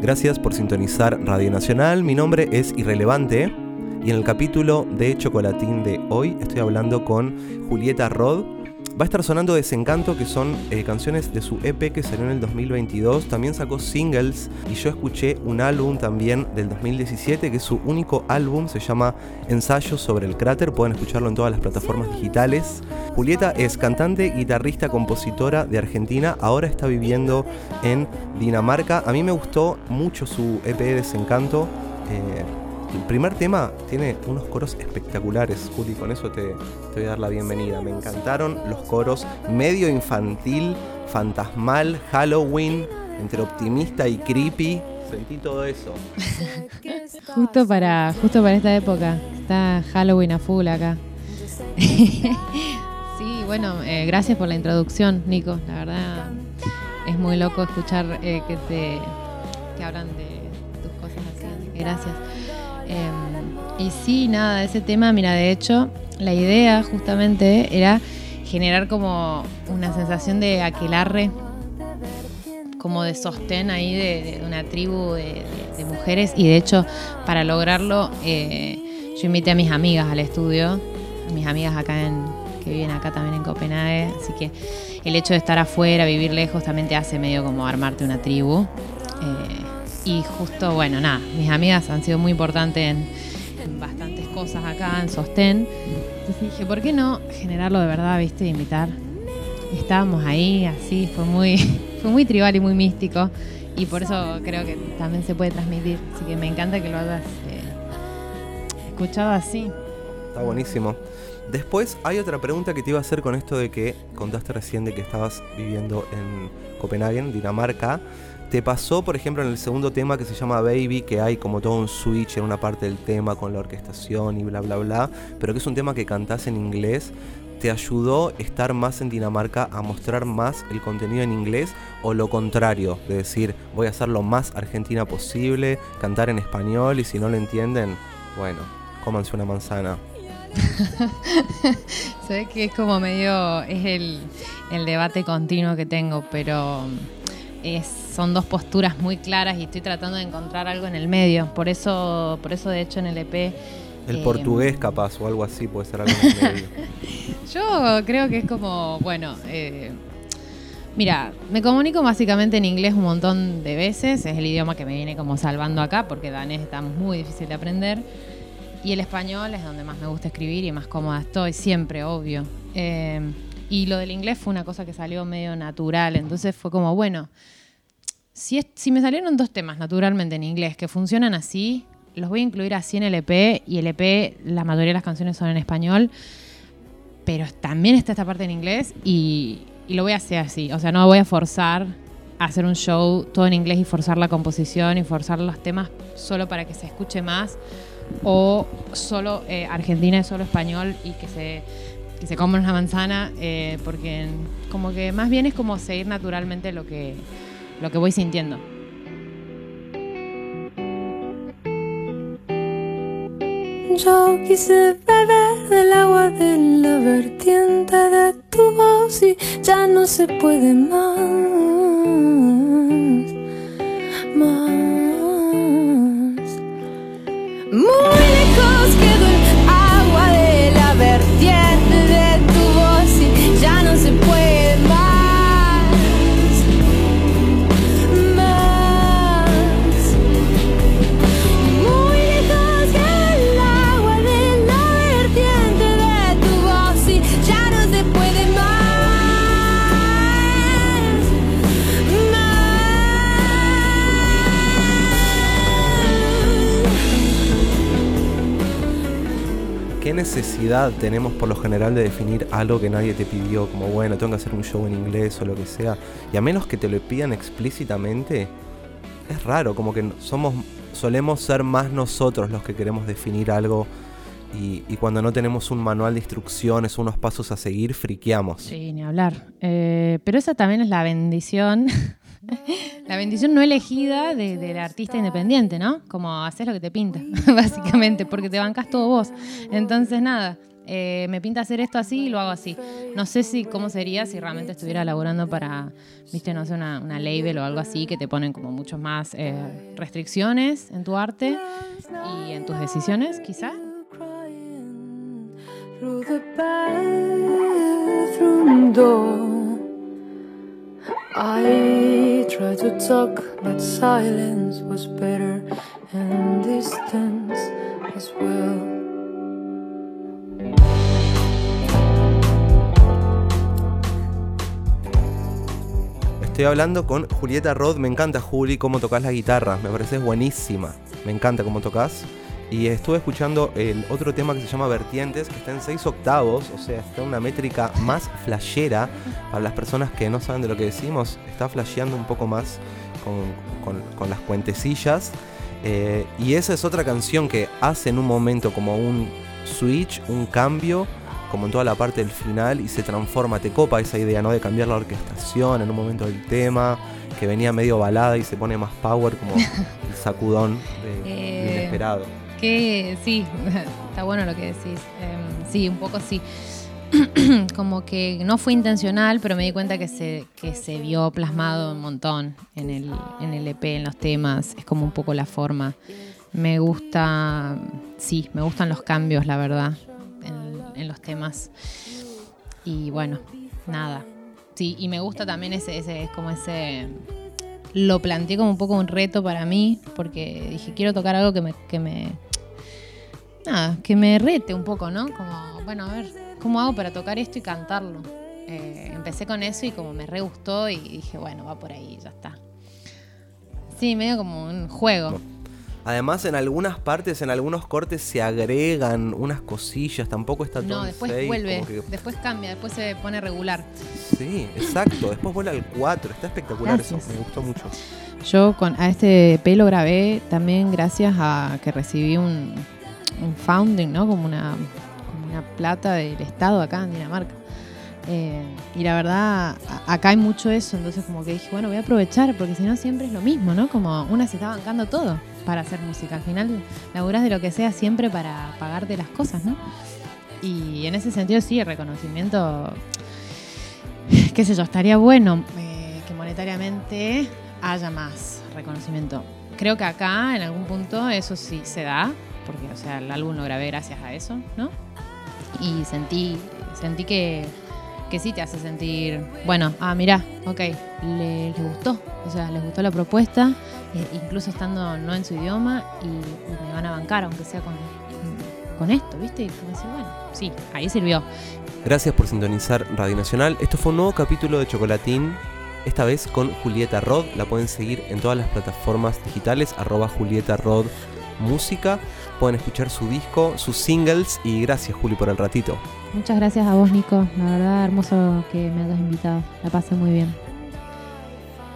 Gracias por sintonizar Radio Nacional. Mi nombre es Irrelevante y en el capítulo de Chocolatín de hoy estoy hablando con Julieta Rod. Va a estar sonando Desencanto, que son eh, canciones de su EP que salió en el 2022. También sacó singles y yo escuché un álbum también del 2017, que es su único álbum, se llama Ensayos sobre el cráter. Pueden escucharlo en todas las plataformas digitales. Julieta es cantante, guitarrista, compositora de Argentina. Ahora está viviendo en Dinamarca. A mí me gustó mucho su EP Desencanto. Eh, el primer tema tiene unos coros espectaculares, Juli, con eso te, te, voy a dar la bienvenida. Me encantaron los coros, medio infantil, fantasmal, Halloween, entre optimista y creepy. Sentí todo eso. justo, para, justo para esta época. Está Halloween a full acá. sí, bueno, eh, gracias por la introducción, Nico. La verdad es muy loco escuchar eh, que te que hablan de tus cosas así, así que gracias. Eh, y sí, nada, ese tema, mira, de hecho, la idea justamente era generar como una sensación de aquelarre, como de sostén ahí de, una tribu de, de, mujeres. Y de hecho, para lograrlo, eh, yo invité a mis amigas al estudio, a mis amigas acá en, que viven acá también en Copenhague. Así que el hecho de estar afuera, vivir lejos, también te hace medio como armarte una tribu. Eh, y justo, bueno, nada, mis amigas han sido muy importantes en, bastantes cosas acá, en sostén. Entonces dije, ¿por qué no generarlo de verdad, viste, invitar? Y estábamos ahí, así, fue muy, fue muy tribal y muy místico. Y por eso creo que también se puede transmitir. Así que me encanta que lo hayas eh, escuchado así. Está buenísimo. Después hay otra pregunta que te iba a hacer con esto de que contaste recién de que estabas viviendo en Copenhague, Dinamarca. ¿Te pasó, por ejemplo, en el segundo tema que se llama Baby, que hay como todo un switch en una parte del tema con la orquestación y bla, bla, bla, pero que es un tema que cantás en inglés? ¿Te ayudó estar más en Dinamarca a mostrar más el contenido en inglés o lo contrario? De decir, voy a hacer lo más argentina posible, cantar en español y si no lo entienden, bueno, cómanse una manzana. Sabes que es como medio, es el, el debate continuo que tengo, pero es, son dos posturas muy claras y estoy tratando de encontrar algo en el medio. Por eso, por eso de hecho en el EP. El eh, portugués capaz o algo así puede ser algo en el medio. Yo creo que es como, bueno, eh, mira, me comunico básicamente en inglés un montón de veces, es el idioma que me viene como salvando acá porque danés está muy difícil de aprender. Y el español es donde más me gusta escribir y más cómoda estoy, siempre, obvio. Eh, y lo del inglés fue una cosa que salió medio natural, entonces fue como, bueno, si, me salieron dos temas naturalmente en inglés que funcionan así, los voy a incluir así en el EP y el EP, la mayoría de las canciones son en español, pero también está esta parte en inglés y, y lo voy a hacer así, o sea, no voy a forzar a hacer un show todo en inglés y forzar la composición y forzar los temas solo para que se escuche más o solo eh, Argentina es solo español y que se, que se coman una manzana, eh, porque como que más bien es como seguir naturalmente lo que, lo que voy sintiendo. Yo quise beber del agua de la vertiente de tu voz y ya no se puede más. Más. Muy necesidad tenemos por lo general de definir algo que nadie te pidió? Como, bueno, tengo que hacer un show en inglés o lo que sea. Y a menos que te lo pidan explícitamente, es raro, como que somos, solemos ser más nosotros los que queremos definir algo. Y, cuando no tenemos un manual de instrucciones, unos pasos a seguir, friqueamos. Sí, ni hablar. Eh, pero esa también es la bendición. La bendición no elegida de, del artista independiente, ¿no? Como haces lo que te pinta, básicamente, porque te bancas todo vos. Entonces, nada, eh, me pinta hacer esto así y lo hago así. No sé si cómo sería si realmente estuviera laburando para, viste, no sé, una, una label o algo así que te ponen como muchas más eh, restricciones en tu arte y en tus decisiones, quizás. To talk, but silence was better, and distance as well. Estoy hablando con Julieta Rod. Me encanta, Juli, cómo tocas la guitarra. Me parece buenísima. Me encanta cómo tocas. Y estuve escuchando el otro tema que se llama Vertientes, que está en 6 octavos, o sea, está una métrica más flashera. Para las personas que no saben de lo que decimos, está flasheando un poco más con, con- con las cuentecillas. Eh, y esa es otra canción que hace en un momento como un switch, un cambio, como en toda la parte del final, y se transforma, te copa esa idea, ¿no? De cambiar la orquestación en un momento del tema, que venía medio balada y se pone más power, como el sacudón de Eh, inesperado. Que sí, está bueno lo que decís. Em, sí, un poco sí. Como que no fue intencional, pero me di cuenta que se, que se vio plasmado un montón en el, en el EP, en los temas. Es como un poco la forma. Me gusta, sí, me gustan los cambios, la verdad, en, los temas. Y bueno, nada. Sí, y me gusta también ese, ese, es como ese, lo planteé como un poco un reto para mí, porque dije, quiero tocar algo que me, que me, nada, que me rete un poco, ¿no? Como, bueno, a ver, ¿cómo hago para tocar esto y cantarlo? Eh, empecé con eso y como me re gustó y dije, bueno, va por ahí, ya está. Sí, medio como un juego. Además, en algunas partes, en algunos cortes se agregan unas cosillas, tampoco está todo No, después seis, vuelve, que- después cambia, después se pone regular. Sí, exacto. Después vuela al 4. Está espectacular Gracias. eso. Me gustó mucho. Yo con, a este EP lo grabé también gracias a que recibí un, un founding, ¿no? Como una, una plata del Estado acá en Dinamarca. Eh, y la verdad, acá hay mucho eso, entonces como que dije, bueno, voy a aprovechar, porque si no siempre es lo mismo, ¿no? Como una se está bancando todo para hacer música. Al final laburás de lo que sea siempre para pagarte las cosas, ¿no? Y en ese sentido sí, el reconocimiento, qué sé yo, estaría bueno eh, que monetariamente haya más reconocimiento. Creo que acá en algún punto eso sí se da, porque o sea, el álbum lo grabé gracias a eso, ¿no? Y sentí, sentí que, que sí te hace sentir, bueno, ah, mirá, ok, le- les gustó, o sea, les gustó la propuesta, eh, incluso estando no en su idioma, y, y me van a bancar, aunque sea con, con esto, ¿viste? Y como decir, bueno, sí, ahí sirvió. Gracias por sintonizar Radio Nacional. Esto fue un nuevo capítulo de Chocolatín. Esta vez con Julieta Rod. La pueden seguir en todas las plataformas digitales. Arroba Julieta Rod Música. Pueden escuchar su disco, sus singles. Y gracias Juli por el ratito. Muchas gracias a vos, Nico. La verdad, hermoso que me hayas invitado. La pasé muy bien.